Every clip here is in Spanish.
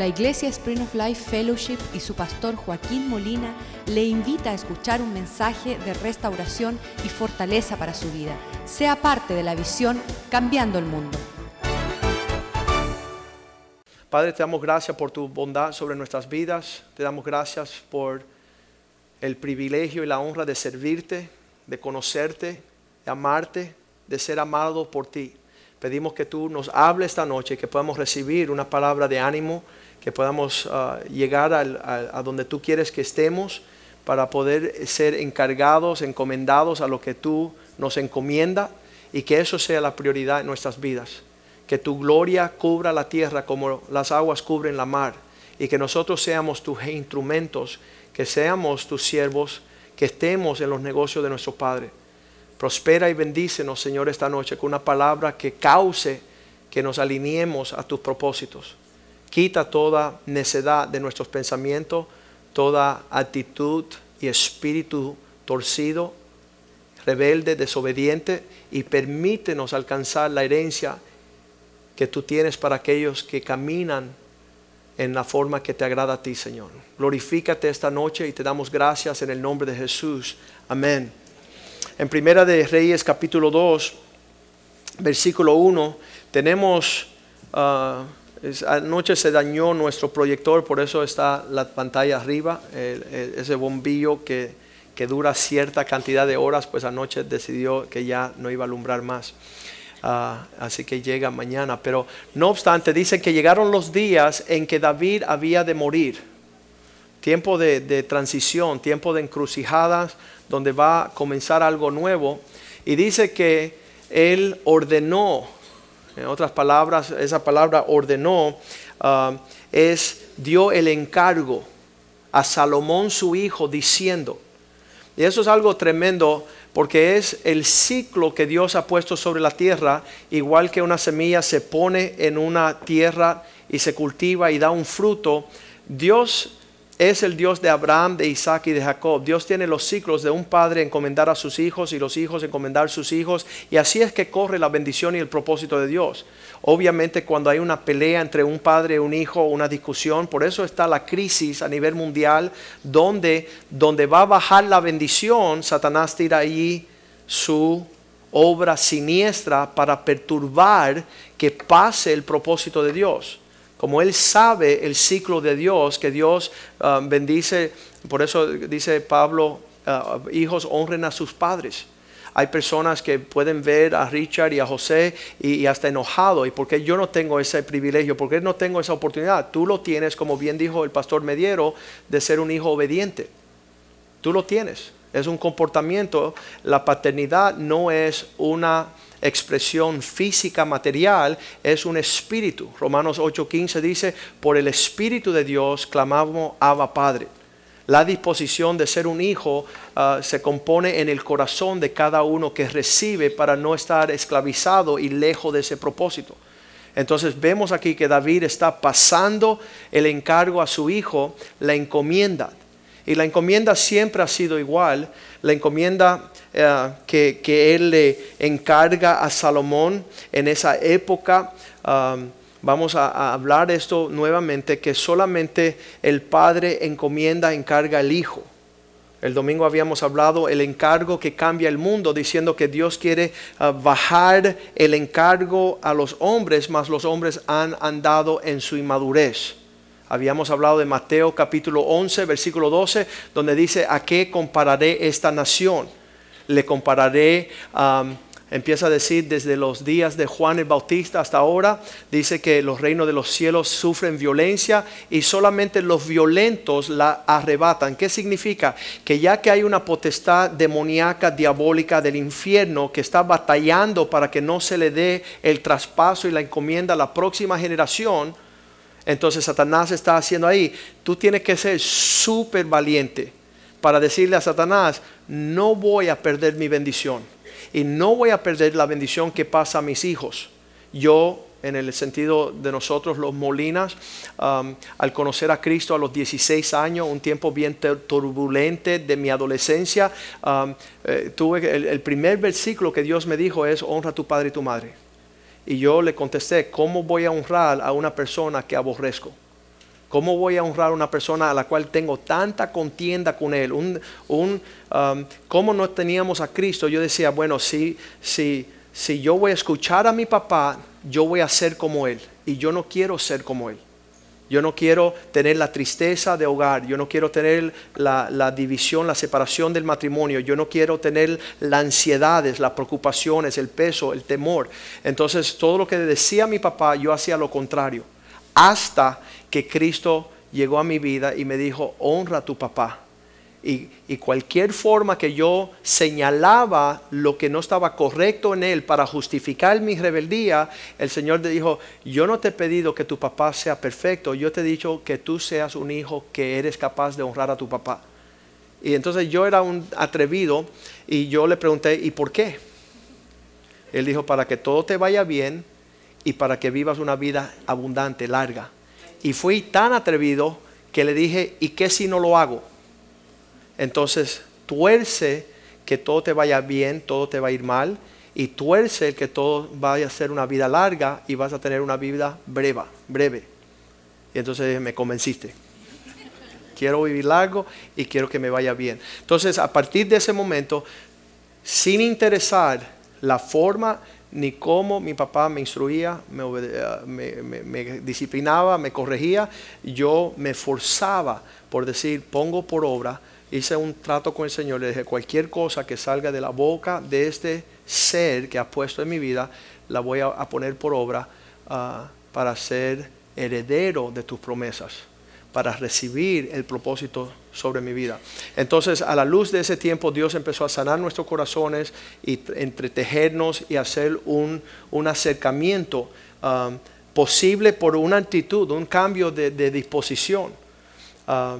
La Iglesia Spring of Life Fellowship y su pastor Joaquín Molina le invita a escuchar un mensaje de restauración y fortaleza para su vida. Sea parte de la visión Cambiando el Mundo. Padre, te damos gracias por tu bondad sobre nuestras vidas. Te damos gracias por el privilegio y la honra de servirte, de conocerte, de amarte, de ser amado por ti. Pedimos que tú nos hables esta noche, que podamos recibir una palabra de ánimo, que podamos ah, llegar a, donde tú quieres que estemos para poder ser encargados, encomendados a lo que tú nos encomienda y que eso sea la prioridad en nuestras vidas. Que tu gloria cubra la tierra como las aguas cubren la mar y que nosotros seamos tus instrumentos, que seamos tus siervos, que estemos en los negocios de nuestro Padre. Prospera y bendícenos, Señor, esta noche con una palabra que cause que nos alineemos a tus propósitos. Quita toda necedad de nuestros pensamientos, toda actitud y espíritu torcido, rebelde, desobediente, y permítenos alcanzar la herencia que tú tienes para aquellos que caminan en la forma que te agrada a ti, Señor. Glorifícate esta noche y te damos gracias en el nombre de Jesús. Amén. En Primera de Reyes capítulo 2, versículo 1, tenemos, uh, anoche se dañó nuestro proyector, por eso está la pantalla arriba, ese bombillo que, que, dura cierta cantidad de horas, pues anoche decidió que ya no iba a alumbrar más. Uh, así que llega mañana. Pero no obstante, dice que llegaron los días en que David había de morir. Tiempo de, de transición, tiempo de encrucijadas, donde va a comenzar algo nuevo. Y dice que él ordenó, en otras palabras, esa palabra ordenó ah, es dio el encargo a Salomón su hijo diciendo, y eso es algo tremendo porque es el ciclo que Dios ha puesto sobre la tierra, igual que una semilla se pone en una tierra y se cultiva y da un fruto, Dios es el Dios de Abraham, de Isaac y de Jacob. Dios tiene los ciclos de un padre encomendar a sus hijos y los hijos encomendar a sus hijos. Y así es que corre la bendición y el propósito de Dios. Obviamente cuando hay una pelea entre un padre y un hijo, una discusión, por eso está la crisis a nivel mundial, donde, donde va a bajar la bendición, Satanás tira ahí su obra siniestra para perturbar que pase el propósito de Dios como Él sabe el ciclo de Dios, que Dios um, bendice, por eso dice Pablo, uh, hijos honren a sus padres. Hay personas que pueden ver a Richard y a José y, hasta enojado. ¿Y por qué yo no tengo ese privilegio? ¿Por qué no tengo esa oportunidad? Tú lo tienes, como bien dijo el pastor Mediero, de ser un hijo obediente. Tú lo tienes. Es un comportamiento. La paternidad no es una expresión física material, es un espíritu. Romanos 8:15 dice, por el Espíritu de Dios clamamos Abba Padre. La disposición de ser un hijo ah, se compone en el corazón de cada uno que recibe para no estar esclavizado y lejos de ese propósito. Entonces vemos aquí que David está pasando el encargo a su hijo, la encomienda. Y la encomienda siempre ha sido igual. La encomienda eh, que, él le encarga a Salomón en esa época. Um, vamos a, a, hablar esto nuevamente, que solamente el Padre encomienda, encarga al Hijo. El domingo habíamos hablado el encargo que cambia el mundo, diciendo que Dios quiere uh, bajar el encargo a los hombres, mas los hombres han andado en su inmadurez. Habíamos hablado de Mateo capítulo 11, versículo 12, donde dice, ¿a qué compararé esta nación? le compararé, empieza a decir desde los días de Juan el Bautista hasta ahora, dice que los reinos de los cielos sufren violencia y solamente los violentos la arrebatan. ¿Qué significa? Que ya que hay una potestad demoníaca, diabólica del infierno que está batallando para que no se le dé el traspaso y la encomienda a la próxima generación, entonces Satanás está haciendo ahí, tú tienes que ser súper valiente para decirle a Satanás, no voy a perder mi bendición y no voy a perder la bendición que pasa a mis hijos. Yo, en el sentido de nosotros los Molinas, al conocer a Cristo a los 16 años, un tiempo bien turbulente de mi adolescencia, eh, tuve el, el primer versículo que Dios me dijo es, honra a tu padre y tu madre. Y yo le contesté, ¿cómo voy a honrar a una persona que aborrezco? ¿Cómo voy a honrar a una persona a la cual tengo tanta contienda con él? Un, un, um, ¿Cómo no teníamos a Cristo? Yo decía, bueno, si, si, si yo voy a escuchar a mi papá, yo voy a ser como él. Y yo no quiero ser como él. Yo no quiero tener la tristeza de hogar, yo no quiero tener la, división, la separación del matrimonio, yo no quiero tener las ansiedades, las preocupaciones, el peso, el temor. Entonces todo lo que decía mi papá, yo hacía lo contrario. Hasta que Cristo llegó a mi vida y me dijo, honra a tu papá y, cualquier forma que yo señalaba lo que no estaba correcto en él para justificar mi rebeldía, el Señor le dijo, yo no te he pedido que tu papá sea perfecto, yo te he dicho que tú seas un hijo que eres capaz de honrar a tu papá. Y entonces yo era un atrevido y yo le pregunté, ¿y por qué? Él dijo, para que todo te vaya bien y para que vivas una vida abundante, larga. Y fui tan atrevido que le dije, ¿y qué si no lo hago? Entonces, tuerce que todo te vaya bien, todo te va a ir mal, y tuerce que todo vaya a ser una vida larga y vas a tener una vida breve, breve. Y entonces me convenciste. Quiero vivir largo y quiero que me vaya bien. Entonces, a partir de ese momento, sin interesar la forma ni cómo mi papá me instruía, me, me, disciplinaba, me corregía, yo me forzaba por decir, pongo por obra hice un trato con el Señor, le dije, cualquier cosa que salga de la boca de este ser que ha puesto en mi vida, la voy a, poner por obra ah, para ser heredero de tus promesas, para recibir el propósito sobre mi vida. Entonces, a la luz de ese tiempo, Dios empezó a sanar nuestros corazones y entretejernos y hacer un, acercamiento ah, posible por una actitud, un cambio de, disposición. Ah,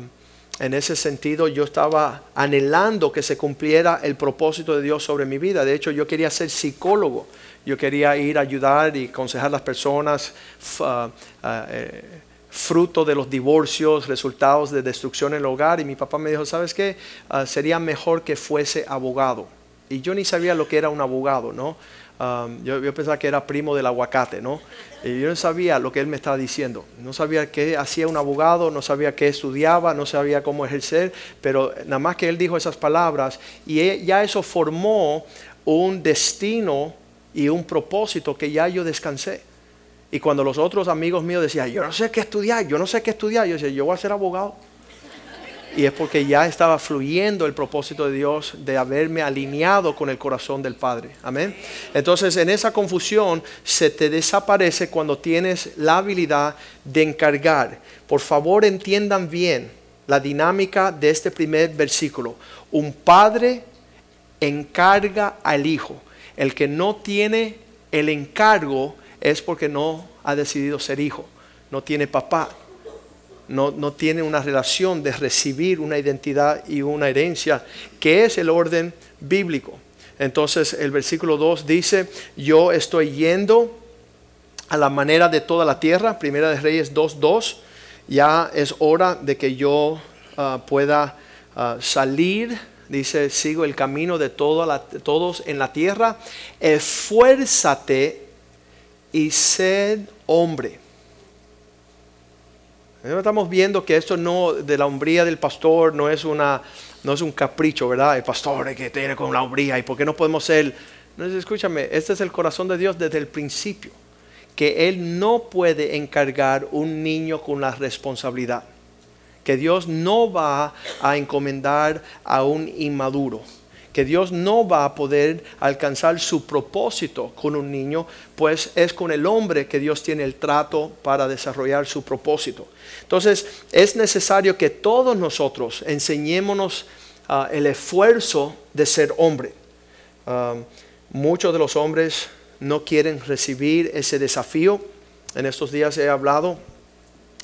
en ese sentido yo estaba anhelando que se cumpliera el propósito de Dios sobre mi vida. De hecho, yo quería ser psicólogo. Yo quería ir a ayudar y aconsejar a las personas ah, ah, eh, fruto de los divorcios, resultados de destrucción en el hogar. Y mi papá me dijo, ¿sabes qué? Ah, sería mejor que fuese abogado. Y yo ni sabía lo que era un abogado, ¿no? Yo, pensaba que era primo del aguacate, ¿no? Y yo no sabía lo que él me estaba diciendo. No sabía qué hacía un abogado, no sabía qué estudiaba, no sabía cómo ejercer, pero nada más que él dijo esas palabras y e, ya eso formó un destino y un propósito que ya yo descansé. Y cuando los otros amigos míos decían, yo no sé qué estudiar, yo no sé qué estudiar, yo decía, yo voy a ser abogado. Y es porque ya estaba fluyendo el propósito de Dios de haberme alineado con el corazón del Padre. Amén. Entonces en esa confusión se te desaparece cuando tienes la habilidad de encargar. Por favor entiendan bien la dinámica de este primer versículo. Un padre encarga al hijo. El que no tiene el encargo es porque no ha decidido ser hijo. No tiene papá no, tiene una relación de recibir una identidad y una herencia, que es el orden bíblico. Entonces el versículo 2 dice, yo estoy yendo a la manera de toda la tierra, Primera de Reyes 2.2, ya es hora de que yo ah, pueda ah, salir, dice, sigo el camino de todos en la tierra, esfuérzate y sed hombre. Estamos viendo que esto no, de la hombría del pastor, no es, una, no es un capricho, ¿verdad? El pastor que tiene con la hombría y por qué no podemos ser... No, escúchame, este es el corazón de Dios desde el principio, que Él no puede encargar un niño con la responsabilidad, que Dios no va a encomendar a un inmaduro que Dios no va a poder alcanzar su propósito con un niño, pues es con el hombre que Dios tiene el trato para desarrollar su propósito. Entonces es necesario que todos nosotros enseñémonos ah, el esfuerzo de ser hombre. Ah, muchos de los hombres no quieren recibir ese desafío. En estos días he hablado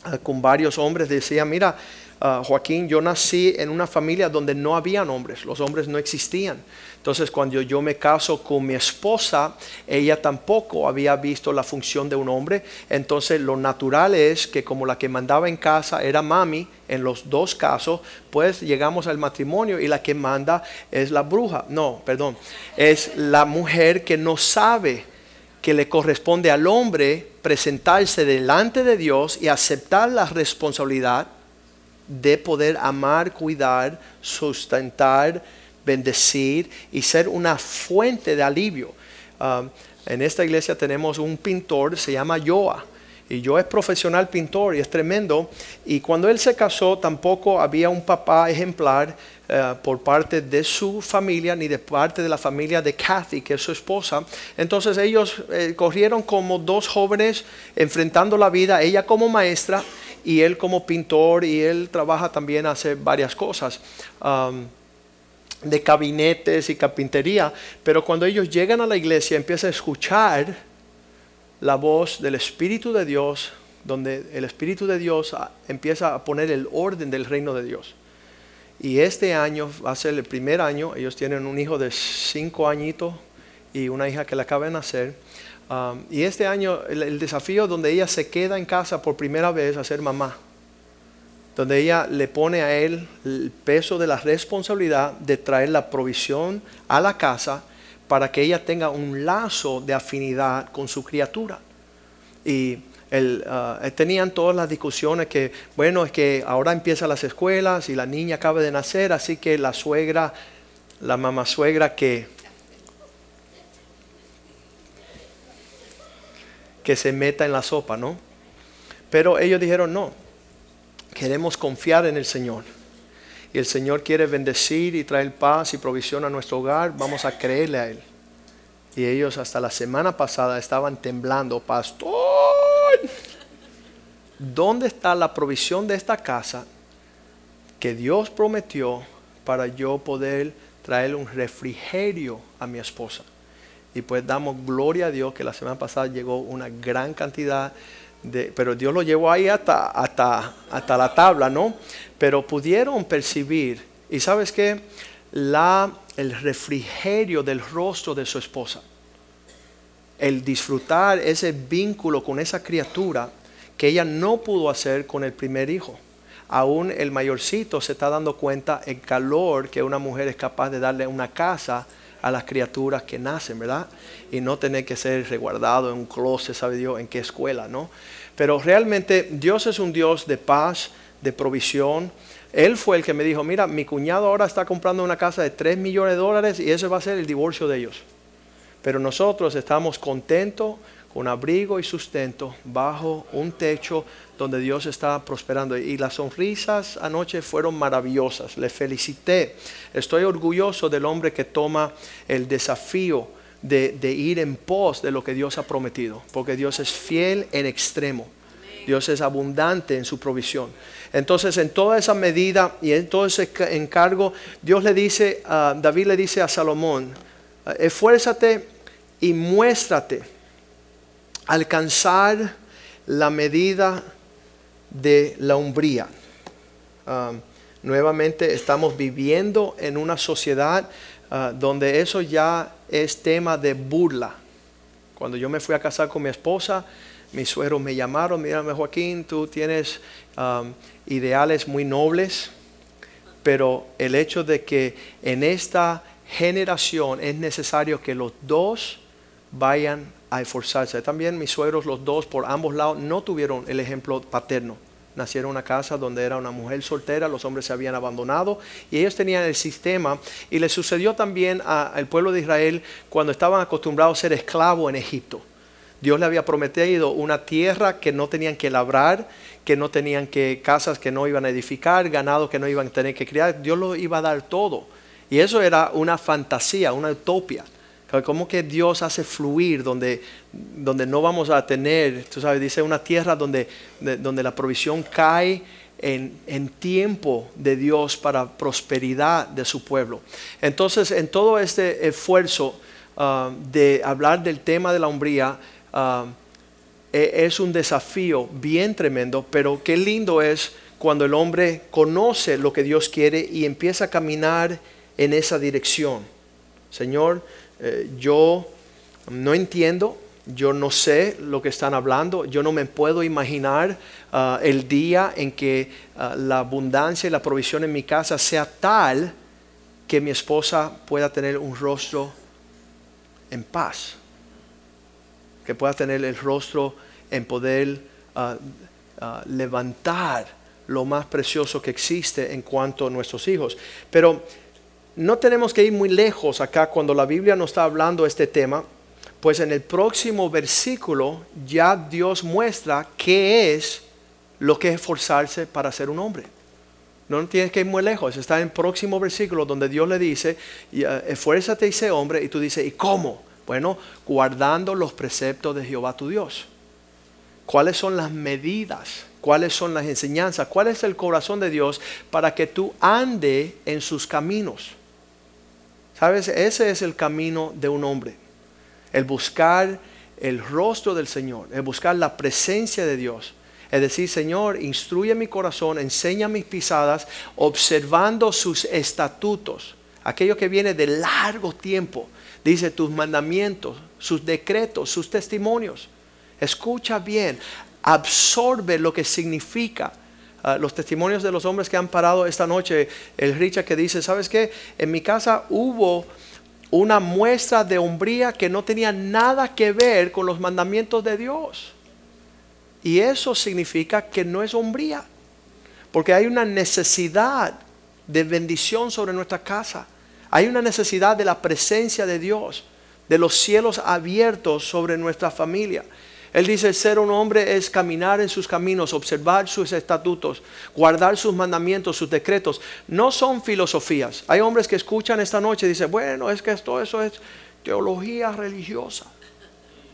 ah, con varios hombres, decía, mira, Ah, Joaquín, yo nací en una familia donde no había hombres, los hombres no existían. Entonces cuando yo me caso con mi esposa, ella tampoco había visto la función de un hombre. Entonces lo natural es que como la que mandaba en casa era mami, en los dos casos, pues llegamos al matrimonio y la que manda es la bruja. No, perdón, es la mujer que no sabe que le corresponde al hombre presentarse delante de Dios y aceptar la responsabilidad de poder amar, cuidar, sustentar, bendecir y ser una fuente de alivio. Um, en esta iglesia tenemos un pintor, se llama Joa. Y yo es profesional pintor y es tremendo. Y cuando él se casó tampoco había un papá ejemplar eh, por parte de su familia ni de parte de la familia de Kathy, que es su esposa. Entonces ellos eh, corrieron como dos jóvenes enfrentando la vida, ella como maestra y él como pintor y él trabaja también, hace varias cosas. De gabinetes y carpintería, pero cuando ellos llegan a la iglesia empiezan a escuchar la voz del Espíritu de Dios, donde el Espíritu de Dios empieza a poner el orden del reino de Dios. Y este año va a ser el primer año, ellos tienen un hijo de cinco añitos y una hija que le acaba de nacer. Um, y este año el, el desafío donde ella se queda en casa por primera vez a ser mamá donde ella le pone a él el peso de la responsabilidad de traer la provisión a la casa para que ella tenga un lazo de afinidad con su criatura. Y ah, tenían todas las discusiones que, bueno, es que ahora empiezan las escuelas y la niña acaba de nacer, así que la suegra, la mamá suegra que, que se meta en la sopa, ¿no? Pero ellos dijeron, no, queremos confiar en el Señor. Y el Señor quiere bendecir y traer paz y provisión a nuestro hogar, vamos a creerle a Él. Y ellos hasta la semana pasada estaban temblando, pastor, ¿dónde está la provisión de esta casa que Dios prometió para yo poder traer un refrigerio a mi esposa? Y pues damos gloria a Dios que la semana pasada llegó una gran cantidad pero Dios lo llevó ahí hasta, hasta, hasta la tabla, ¿no? Pero pudieron percibir, y sabes qué, la, el refrigerio del rostro de su esposa, el disfrutar ese vínculo con esa criatura que ella no pudo hacer con el primer hijo. Aún el mayorcito se está dando cuenta el calor que una mujer es capaz de darle a una casa a las criaturas que nacen, ¿verdad? Y no tener que ser resguardado en un closet, sabe Dios, en qué escuela, ¿no? Pero realmente Dios es un Dios de paz, de provisión. Él fue el que me dijo, mira, mi cuñado ahora está comprando una casa de 3 millones de dólares y ese va a ser el divorcio de ellos. Pero nosotros estamos contentos con abrigo y sustento bajo un techo donde Dios está prosperando. Y las sonrisas anoche fueron maravillosas. Le felicité. Estoy orgulloso del hombre que toma el desafío de, ir en pos de lo que Dios ha prometido, porque Dios es fiel en extremo. Dios es abundante en su provisión. Entonces, en toda esa medida y en todo ese encargo, Dios le dice, David le dice a Salomón, esfuérzate y muéstrate, alcanzar la medida de la umbría. Ah, nuevamente estamos viviendo en una sociedad Ah, donde eso ya es tema de burla. Cuando yo me fui a casar con mi esposa, mis suegros me llamaron, mírame Joaquín, tú tienes ideales muy nobles, pero el hecho de que en esta generación es necesario que los dos vayan a esforzarse. También mis suegros, los dos, por ambos lados, no tuvieron el ejemplo paterno nacieron en una casa donde era una mujer soltera, los hombres se habían abandonado y ellos tenían el sistema y le sucedió también al pueblo de Israel cuando estaban acostumbrados a ser esclavos en Egipto. Dios le había prometido una tierra que no tenían que labrar, que no tenían que casas que no iban a edificar, ganado que no iban a tener que criar. Dios lo iba a dar todo. Y eso era una fantasía, una utopía. ¿Cómo que Dios hace fluir donde, donde no vamos a tener, tú sabes, dice una tierra donde, donde la provisión cae en, en, tiempo de Dios para prosperidad de su pueblo? Entonces, en todo este esfuerzo uh, de hablar del tema de la hombría, uh, e, es un desafío bien tremendo, pero qué lindo es cuando el hombre conoce lo que Dios quiere y empieza a caminar en esa dirección. Señor, eh, yo no entiendo, yo no sé lo que están hablando, yo no me puedo imaginar ah, el día en que ah, la abundancia y la provisión en mi casa sea tal que mi esposa pueda tener un rostro en paz. que puedas tener el rostro en poder ah, levantar lo más precioso que existe en cuanto a nuestros hijos. Pero no tenemos que ir muy lejos acá cuando la Biblia nos está hablando de este tema, pues en el próximo versículo ya Dios muestra qué es lo que es esforzarse para ser un hombre. No tienes que ir muy lejos, está en el próximo versículo donde Dios le dice, eh, esfuérzate y sé hombre, y tú dices, ¿y cómo? Bueno, guardando los preceptos de Jehová tu Dios. ¿Cuáles son las medidas? ¿Cuáles son las enseñanzas? ¿Cuál es el corazón de Dios para que tú ande en sus caminos? ¿Sabes? Ese es el camino de un hombre. El buscar el rostro del Señor, el buscar la presencia de Dios. Es decir, Señor, instruye mi corazón, enseña mis pisadas, observando sus estatutos, aquello que viene de largo tiempo. Dice tus mandamientos, sus decretos, sus testimonios. Escucha bien, absorbe lo que significa. Ah, los testimonios de los hombres que han parado esta noche, el Richard que dice, ¿sabes qué? En mi casa hubo una muestra de hombría que no tenía nada que ver con los mandamientos de Dios. Y eso significa que no es hombría, porque hay una necesidad de bendición sobre nuestra casa. Hay una necesidad de la presencia de Dios, de los cielos abiertos sobre nuestra familia. Él dice, ser un hombre es caminar en sus caminos, observar sus estatutos, guardar sus mandamientos, sus decretos. No son filosofías. Hay hombres que escuchan esta noche y dicen, bueno, es que esto eso es teología religiosa.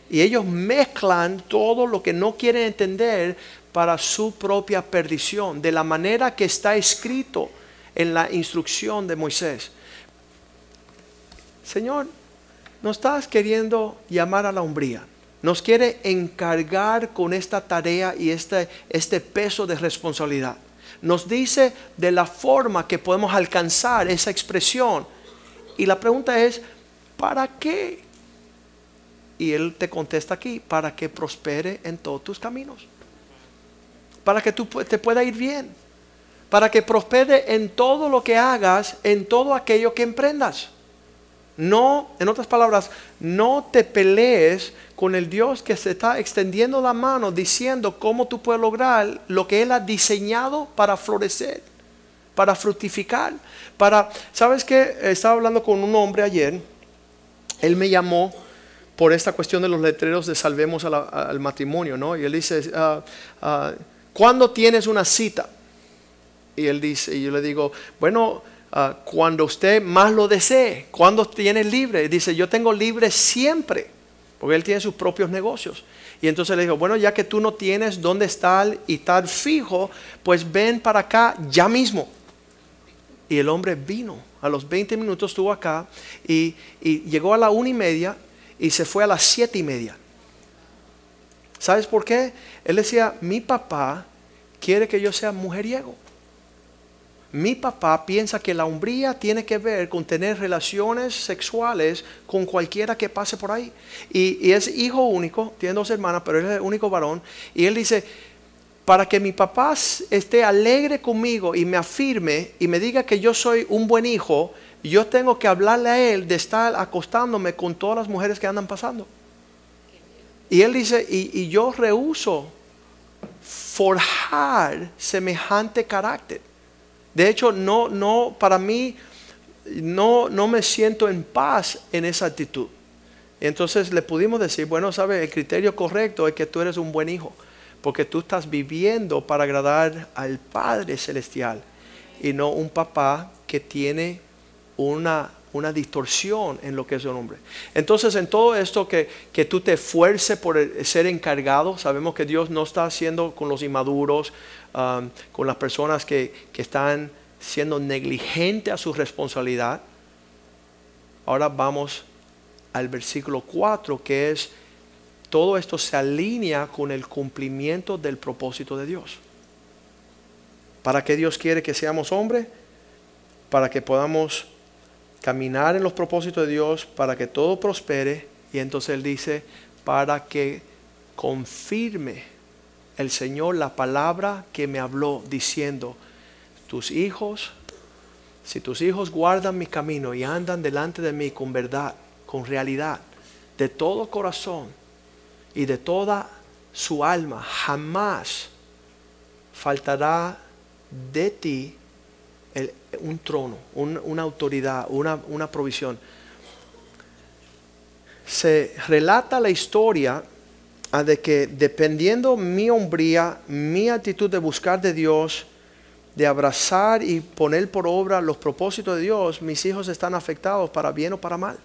Y ellos mezclan todo lo que no quieren entender para su propia perdición, de la manera que está escrito en la instrucción de Moisés. Señor, no estás queriendo llamar a la hombría. Nos quiere encargar con esta tarea y este, este peso de responsabilidad. Nos dice de la forma que podemos alcanzar esa expresión. Y la pregunta es, ¿para qué? Y Él te contesta aquí, para que prospere en todos tus caminos. Para que tú te pueda ir bien. Para que prospere en todo lo que hagas, en todo aquello que emprendas. No, en otras palabras, no te pelees con el Dios que se está extendiendo la mano diciendo cómo tú puedes lograr lo que Él ha diseñado para florecer, para fructificar, para, ¿sabes qué? Estaba hablando con un hombre ayer, él me llamó por esta cuestión de los letreros de salvemos al matrimonio, ¿no? Y él dice, ah, ah, ¿cuándo tienes una cita? Y él dice, y yo le digo, bueno, ah, cuando usted más lo desee, cuando tiene libre. Dice, yo tengo libre siempre, porque él tiene sus propios negocios. Y entonces le digo, bueno, ya que tú no tienes dónde estar y estar fijo, pues ven para acá ya mismo. Y el hombre vino, a los 20 minutos estuvo acá y, y llegó a la una y media y se fue a las siete y media. ¿Sabes por qué? Él decía, mi papá quiere que yo sea mujeriego. Mi papá piensa que la hombría tiene que ver con tener relaciones sexuales con cualquiera que pase por ahí. Y, es hijo único, tiene dos hermanas, pero es el único varón. Y él dice, para que mi papá esté alegre conmigo y me afirme y me diga que yo soy un buen hijo, yo tengo que hablarle a él de estar acostándome con todas las mujeres que andan pasando. Y él dice, y, yo rehuso forjar semejante carácter. De hecho, no, no, para mí, no, no me siento en paz en esa actitud. Entonces le pudimos decir, bueno, sabes, el criterio correcto es que tú eres un buen hijo, porque tú estás viviendo para agradar al Padre Celestial y no un papá que tiene una, una distorsión en lo que es un hombre. Entonces, en todo esto que, que tú te esfuerces por ser encargado, sabemos que Dios no está haciendo con los inmaduros, um, con las personas que, que están siendo negligentes a su responsabilidad. Ahora vamos al versículo 4, que es, todo esto se alinea con el cumplimiento del propósito de Dios. ¿Para qué Dios quiere que seamos hombres? Para que podamos caminar en los propósitos de Dios para que todo prospere. Y entonces Él dice, para que confirme el Señor la palabra que me habló diciendo, tus hijos, si tus hijos guardan mi camino y andan delante de mí con verdad, con realidad, de todo corazón, y de toda su alma, jamás faltará de ti un trono, una autoridad, una, provisión. Se relata la historia de que dependiendo mi hombría, mi actitud de buscar de Dios, de abrazar y poner por obra los propósitos de Dios, mis hijos están afectados para bien o para mal.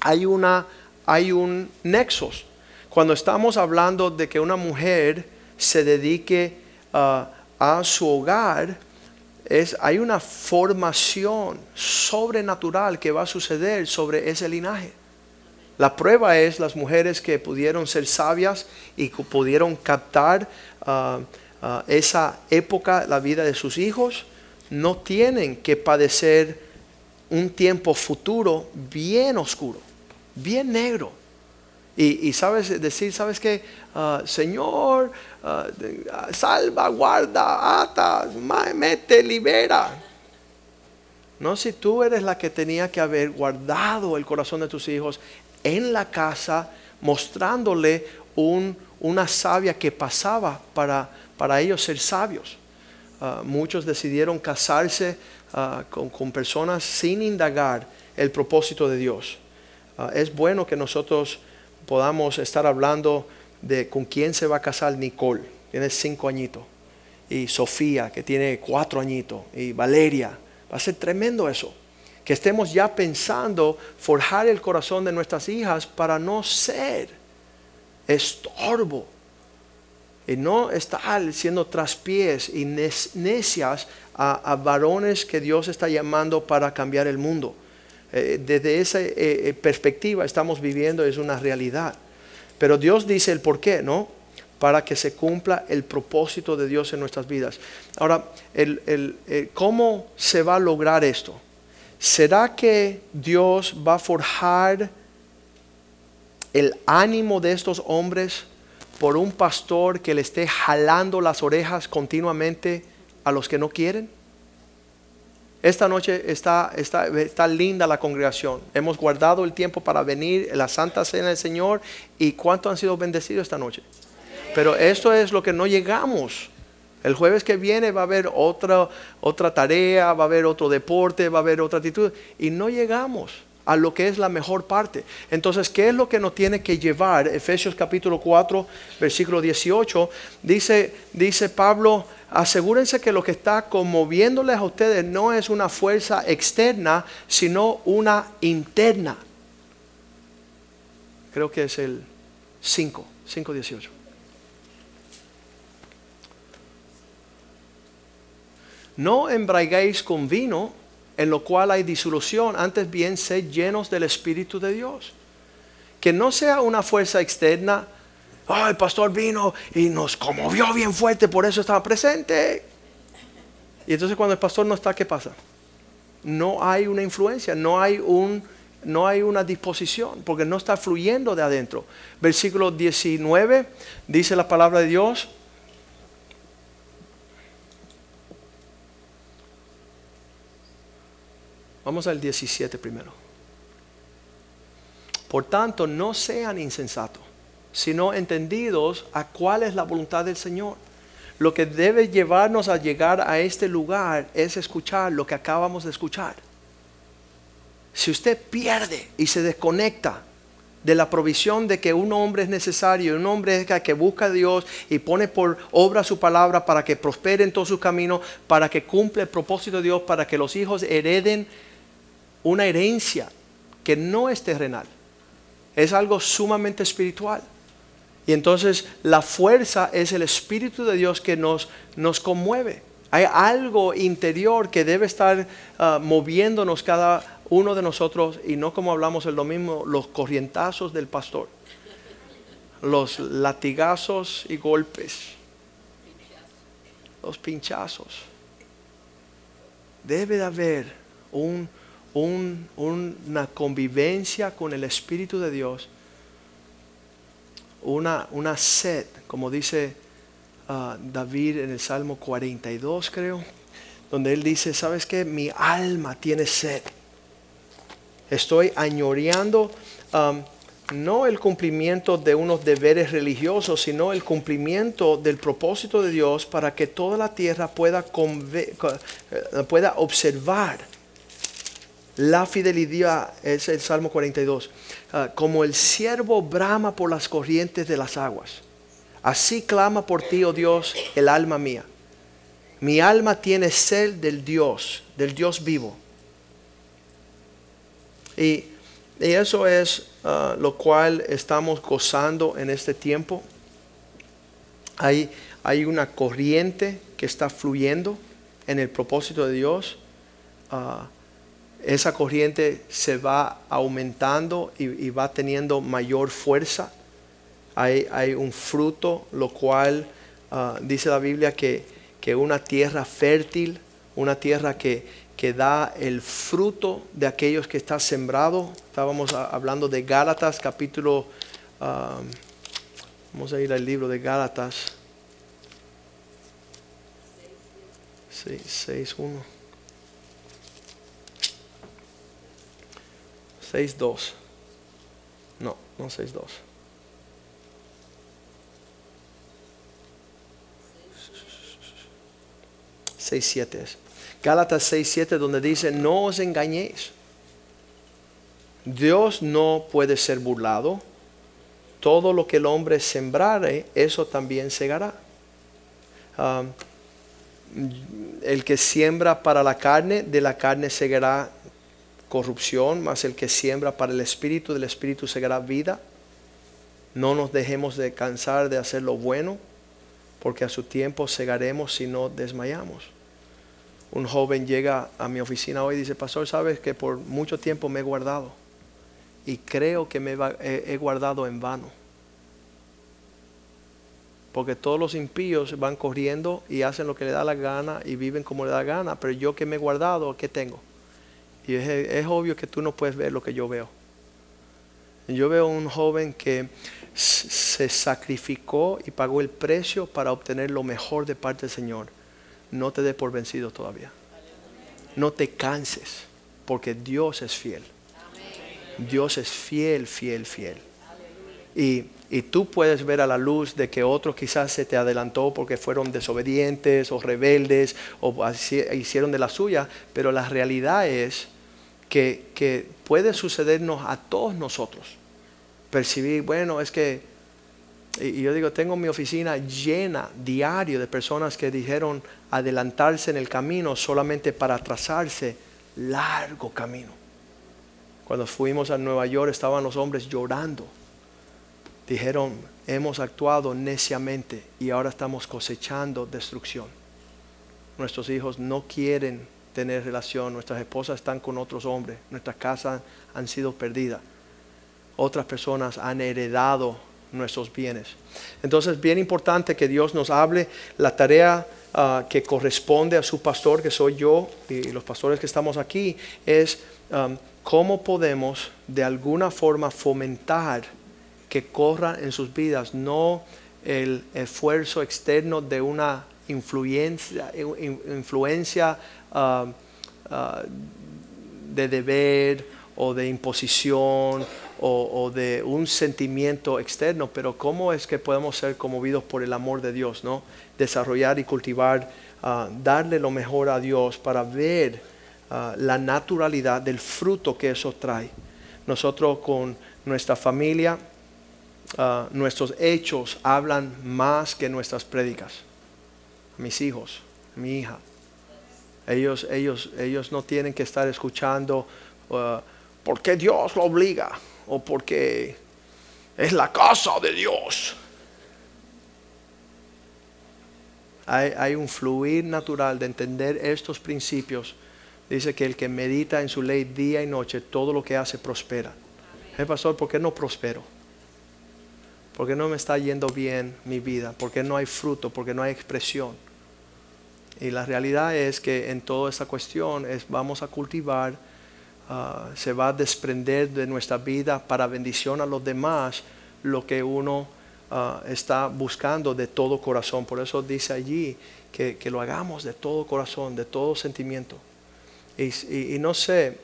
Hay, una, hay un nexos. Cuando estamos hablando de que una mujer se dedique a su hogar, hay una formación sobrenatural que va a suceder sobre ese linaje. La prueba es las mujeres que pudieron ser sabias y pudieron captar ah, ah, esa época, la vida de sus hijos, no tienen que padecer un tiempo futuro bien oscuro, bien negro. Y, sabes decir, sabes que, ah, Señor, salva, guarda, ata, mete, libera. No si tú eres la que tenía que haber guardado el corazón de tus hijos en la casa mostrándole una savia que pasaba para, para ellos ser sabios. Ah, muchos decidieron casarse ah, con, personas sin indagar el propósito de Dios. Ah, es bueno que nosotros podamos estar hablando de con quién se va a casar Nicole, tiene cinco añitos, y Sofía, que tiene cuatro añitos, y Valeria. Va a ser tremendo eso. Que estemos ya pensando forjar el corazón de nuestras hijas para no ser estorbo. Y no estar siendo traspiés y necias a, varones que Dios está llamando para cambiar el mundo. Eh, desde esa eh, eh, perspectiva estamos viviendo, es una realidad. Pero Dios dice el por qué, ¿no? Para que se cumpla el propósito de Dios en nuestras vidas. Ahora, ¿cómo se va a lograr esto? ¿será que Dios va a forjar el ánimo de estos hombres por un pastor que le esté jalando las orejas continuamente a los que no quieren? Esta noche está, está, linda la congregación. Hemos guardado el tiempo para venir la Santa Cena del Señor. ¿Y cuánto han sido bendecidos esta noche? Pero esto es lo que no llegamos el jueves que viene va a haber otra, otra tarea, va a haber otro deporte, va a haber otra actitud. Y no llegamos a lo que es la mejor parte. Entonces, ¿qué es lo que nos tiene que llevar? Efesios capítulo 4, versículo 18, dice, dice Pablo, asegúrense que lo que está conmoviéndoles a ustedes no es una fuerza externa, sino una interna. Creo que es el 5, 5, 18. No embraigáis con vino, en lo cual hay disolución, antes bien sed llenos del Espíritu de Dios. Que no sea una fuerza externa, oh, el pastor vino y nos conmovió bien fuerte, por eso estaba presente. Y entonces cuando el pastor no está, ¿qué pasa? No hay una influencia, no hay un no hay una disposición, porque no está fluyendo de adentro. Versículo 19 dice la palabra de Dios, Vamos al 17 primero. Por tanto, no sean insensatos, sino entendidos a cuál es la voluntad del Señor. Lo que debe llevarnos a llegar a este lugar es escuchar lo que acabamos de escuchar. Si usted pierde y se desconecta de la provisión de que un hombre es necesario, un hombre es que busca a Dios y pone por obra su palabra para que prospere en todos sus caminos, para que cumpla el propósito de Dios, para que los hijos hereden una herencia que no es terrenal, es algo sumamente espiritual. Y entonces la fuerza es el Espíritu de Dios que nos, nos conmueve. Hay algo interior que debe estar ah, moviéndonos cada uno de nosotros y no como hablamos el domingo, los corrientazos del pastor, los latigazos y golpes, los pinchazos. Debe de haber un una convivencia con el Espíritu de Dios, una, una sed, como dice ah, David en el Salmo 42, creo, donde él dice, ¿sabes qué? Mi alma tiene sed. Estoy añoreando no el cumplimiento de unos deberes religiosos, sino el cumplimiento del propósito de Dios para que toda la tierra pueda, eh, pueda observar la fidelidad, es el Salmo 42, ah, como el siervo brama por las corrientes de las aguas. Así clama por ti, oh Dios, el alma mía. Mi alma tiene sed del Dios, del Dios vivo. Y, eso es ah, lo cual estamos gozando en este tiempo. Hay, hay una corriente que está fluyendo en el propósito de Dios. Ah, esa corriente se va aumentando y, va teniendo mayor fuerza. Hay, hay un fruto, lo cual ah, dice la Biblia que, que una tierra fértil, una tierra que, que da el fruto de aquellos que está sembrado. Estábamos hablando de Gálatas, capítulo, ah, vamos a ir al libro de Gálatas. 6, 1. 6.2. No, no 6.2. 6.7 es. Gálatas 6.7 donde dice, no os engañéis. Dios no puede ser burlado. Todo lo que el hombre sembrare, eso también segará. Ah, el que siembra para la carne, de la carne segará corrupción, mas el que siembra para el espíritu, del espíritu segará vida. No nos dejemos de cansar de hacer lo bueno, porque a su tiempo segaremos si no desmayamos. Un joven llega a mi oficina hoy y dice, pastor, sabes que por mucho tiempo me he guardado y creo que me he guardado en vano. Porque todos los impíos van corriendo y hacen lo que le da la gana y viven como le da la gana, pero yo que me he guardado, ¿qué tengo? Y es, obvio que tú no puedes ver lo que yo veo. Yo veo un joven que se sacrificó y pagó el precio para obtener lo mejor de parte del Señor. No te dé por vencido todavía. No te canses, porque Dios es fiel. Dios es fiel, fiel, fiel. Y, y tú puedes ver a la luz de que otro quizás se te adelantó porque fueron desobedientes o rebeldes o hicieron de la suya, pero la realidad es que, puede sucedernos a todos nosotros. Percibir, bueno, es que, y yo digo, tengo mi oficina llena diario de personas que dijeron adelantarse en el camino solamente para atrasarse largo camino. Cuando fuimos a Nueva York estaban los hombres llorando. Dijeron, hemos actuado neciamente y ahora estamos cosechando destrucción. Nuestros hijos no quieren tener relación, nuestras esposas están con otros hombres, nuestras casas han sido perdidas. Otras personas han heredado nuestros bienes. Entonces, bien importante que Dios nos hable la tarea ah, que corresponde a su pastor, que soy yo, y los pastores que estamos aquí, es cómo podemos de alguna forma fomentar que corra en sus vidas, no el esfuerzo externo de una influencia, in- influencia ah, ah, de deber o de imposición o, de un sentimiento externo, pero cómo es que podemos ser conmovidos por el amor de Dios, ¿no? Desarrollar y cultivar, ah, darle lo mejor a Dios para ver ah, la naturalidad del fruto que eso trae. Nosotros con nuestra familia, nuestros hechos hablan más que nuestras prédicas. Mis hijos, mi hija, ellos, ellos, ellos no tienen que estar escuchando uh, porque Dios lo obliga o porque es la casa de Dios. Hay, un fluir natural de entender estos principios. Dice que el que medita en su ley día y noche, todo lo que hace prospera. Eh, pastor, ¿por qué no prospero? ¿Por qué no me está yendo bien mi vida? ¿Por qué no hay fruto? ¿Por qué no hay expresión? Y la realidad es que en toda esta cuestión es, vamos a cultivar, ah, se va a desprender de nuestra vida para bendición a los demás lo que uno ah, está buscando de todo corazón. Por eso dice allí que, que lo hagamos de todo corazón, de todo sentimiento. Y, no sé,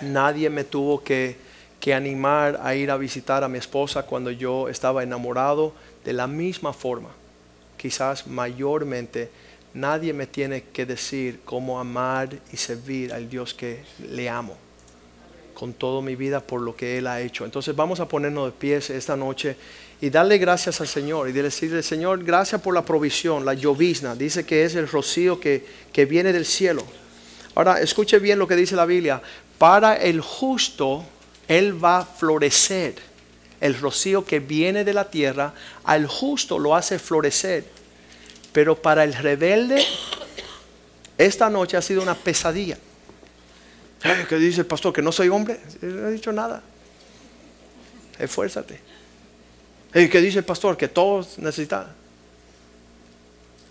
nadie me tuvo que, que animar a ir a visitar a mi esposa cuando yo estaba enamorado de la misma forma. Quizás mayormente nadie me tiene que decir cómo amar y servir al Dios que le amo con toda mi vida por lo que Él ha hecho. Entonces vamos a ponernos de pies esta noche y darle gracias al Señor y decirle, Señor, gracias por la provisión, la llovizna. Dice que es el rocío que, que viene del cielo. Ahora, escuche bien lo que dice la Biblia. Para el justo, Él va a florecer. El rocío que viene de la tierra, al justo lo hace florecer. Pero para el rebelde, esta noche ha sido una pesadilla. ¿Qué dice el pastor? ¿Que no soy hombre? No he dicho nada. Esfuérzate. ¿Qué dice el pastor? Que todos necesitan.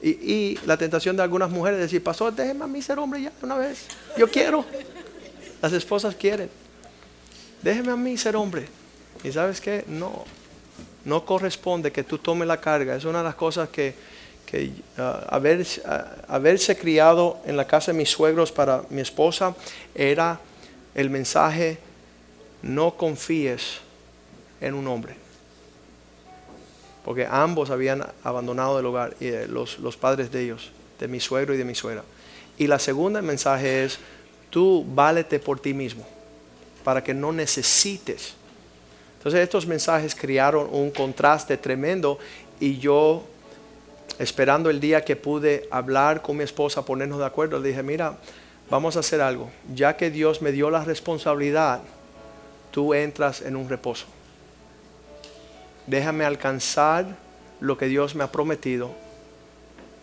Y, y, la tentación de algunas mujeres es decir, pastor, déjeme a mí ser hombre ya una vez. Yo quiero. Las esposas quieren. Déjeme a mí ser hombre. Y sabes qué? No. No corresponde que tú tomes la carga. Es una de las cosas que que haber, haberse criado en la casa de mis suegros para mi esposa era el mensaje, no confíes en un hombre. Porque ambos habían abandonado el hogar, y eh, los, los padres de ellos, de mi suegro y de mi suegra. Y la segunda mensaje es, tú válete por ti mismo, para que no necesites. Entonces estos mensajes crearon un contraste tremendo y yo esperando el día que pude hablar con mi esposa, ponernos de acuerdo, le dije, mira, vamos a hacer algo. Ya que Dios me dio la responsabilidad, tú entras en un reposo. Déjame alcanzar lo que Dios me ha prometido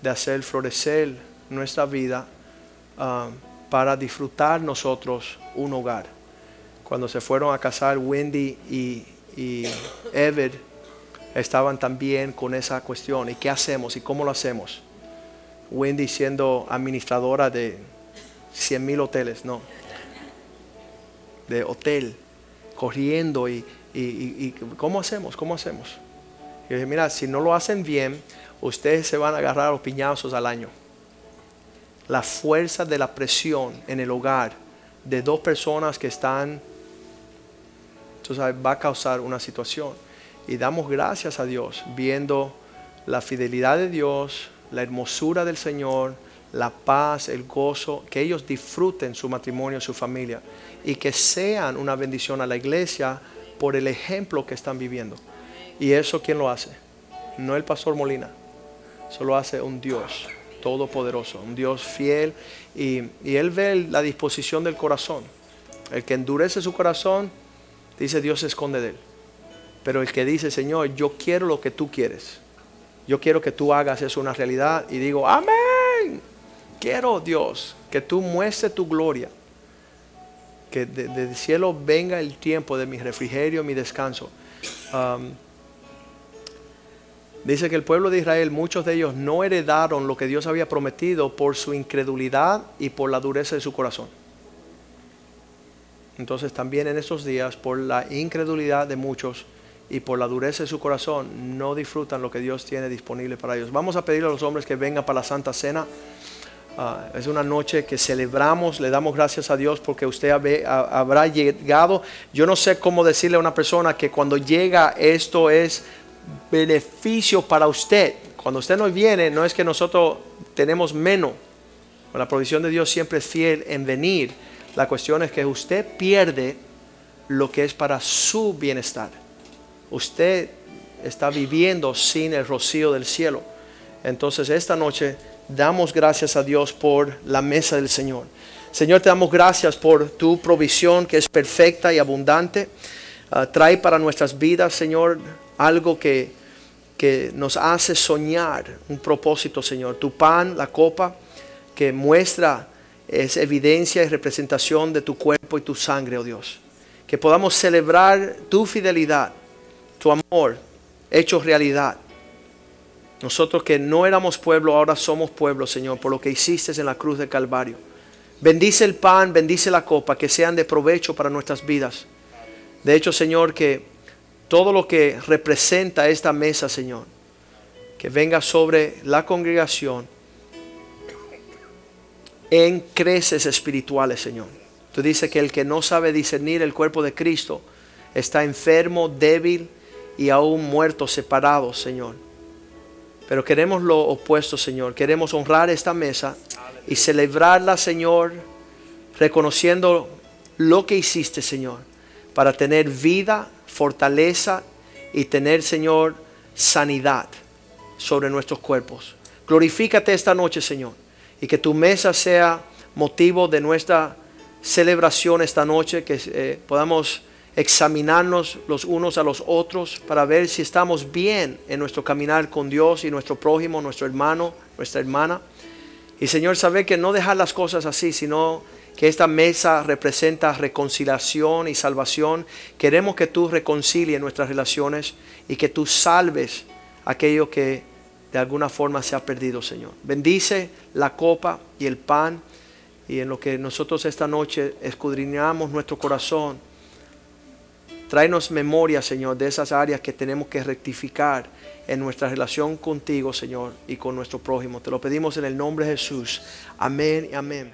de hacer florecer nuestra vida ah, para disfrutar nosotros un hogar. Cuando se fueron a casar Wendy y, y estaban también con esa cuestión. ¿Y qué hacemos? ¿Y cómo lo hacemos? Wendy siendo administradora de 100 mil hoteles, no. De hotel, corriendo y, y, ¿cómo hacemos? ¿Cómo hacemos? Y dije, mira, si no lo hacen bien, ustedes se van a agarrar a los piñazos al año. La fuerza de la presión en el hogar de dos personas que están, tú va a causar una situación y damos gracias a Dios viendo la fidelidad de Dios, la hermosura del Señor, la paz, el gozo, que ellos disfruten su matrimonio, su familia y que sean una bendición a la iglesia por el ejemplo que están viviendo. ¿Y eso quién lo hace? No el pastor Molina, solo hace un Dios todopoderoso, un Dios fiel y Él ve la disposición del corazón. El que endurece su corazón, dice Dios se esconde de él. Pero el que dice, Señor, yo quiero lo que tú quieres. Yo quiero que tú hagas eso una realidad. Y digo, amén. Quiero, Dios, que tú muestres tu gloria. Que desde el cielo venga el tiempo de mi refrigerio, mi descanso. Dice que el pueblo de Israel, muchos de ellos no heredaron lo que Dios había prometido por su incredulidad y por la dureza de su corazón. Entonces también en esos días, por la incredulidad de muchos, y por la dureza de su corazón no disfrutan lo que Dios tiene disponible para ellos. Vamos a pedirle a los hombres que vengan para la Santa Cena. Ah, es una noche que celebramos, le damos gracias a Dios porque usted habrá llegado. Yo no sé cómo decirle a una persona que cuando llega esto es beneficio para usted. Cuando usted no viene, no es que nosotros tenemos menos. La provisión de Dios siempre es fiel en venir. La cuestión es que usted pierde lo que es para su bienestar usted está viviendo sin el rocío del cielo. Entonces esta noche damos gracias a Dios por la mesa del Señor. Señor, te damos gracias por tu provisión que es perfecta y abundante. Ah, trae para nuestras vidas, Señor, algo que, que nos hace soñar un propósito, Señor. Tu pan, la copa, que muestra, es evidencia y representación de tu cuerpo y tu sangre, oh Dios. Que podamos celebrar tu fidelidad tu amor hecho realidad. Nosotros que no éramos pueblo, ahora somos pueblo, Señor, por lo que hiciste en la cruz del Calvario. Bendice el pan, bendice la copa, que sean de provecho para nuestras vidas. De hecho, Señor, que todo lo que representa esta mesa, Señor, que venga sobre la congregación en creces espirituales, Señor. Tú dices que el que no sabe discernir el cuerpo de Cristo, está enfermo, débil y aún muerto, separado, Señor. Pero queremos lo opuesto, Señor. Queremos honrar esta mesa y celebrarla, Señor, reconociendo lo que hiciste, Señor, para tener vida, fortaleza y tener, Señor, sanidad sobre nuestros cuerpos. Glorifícate esta noche, Señor, y que tu mesa sea motivo de nuestra celebración esta noche, que eh, podamos examinarnos los unos a los otros para ver si estamos bien en nuestro caminar con Dios y nuestro prójimo, nuestro hermano, nuestra hermana. Y Señor, saber que no dejar las cosas así, sino que esta mesa representa reconciliación y salvación. Queremos que tú reconcilies nuestras relaciones y que tú salves aquello que de alguna forma se ha perdido, Señor. Bendice la copa y el pan y en lo que nosotros esta noche escudriñamos nuestro corazón. Tráenos memoria, Señor, de esas áreas que tenemos que rectificar en nuestra relación contigo, Señor, y con nuestro prójimo. Te lo pedimos en el nombre de Jesús. Amén y amén.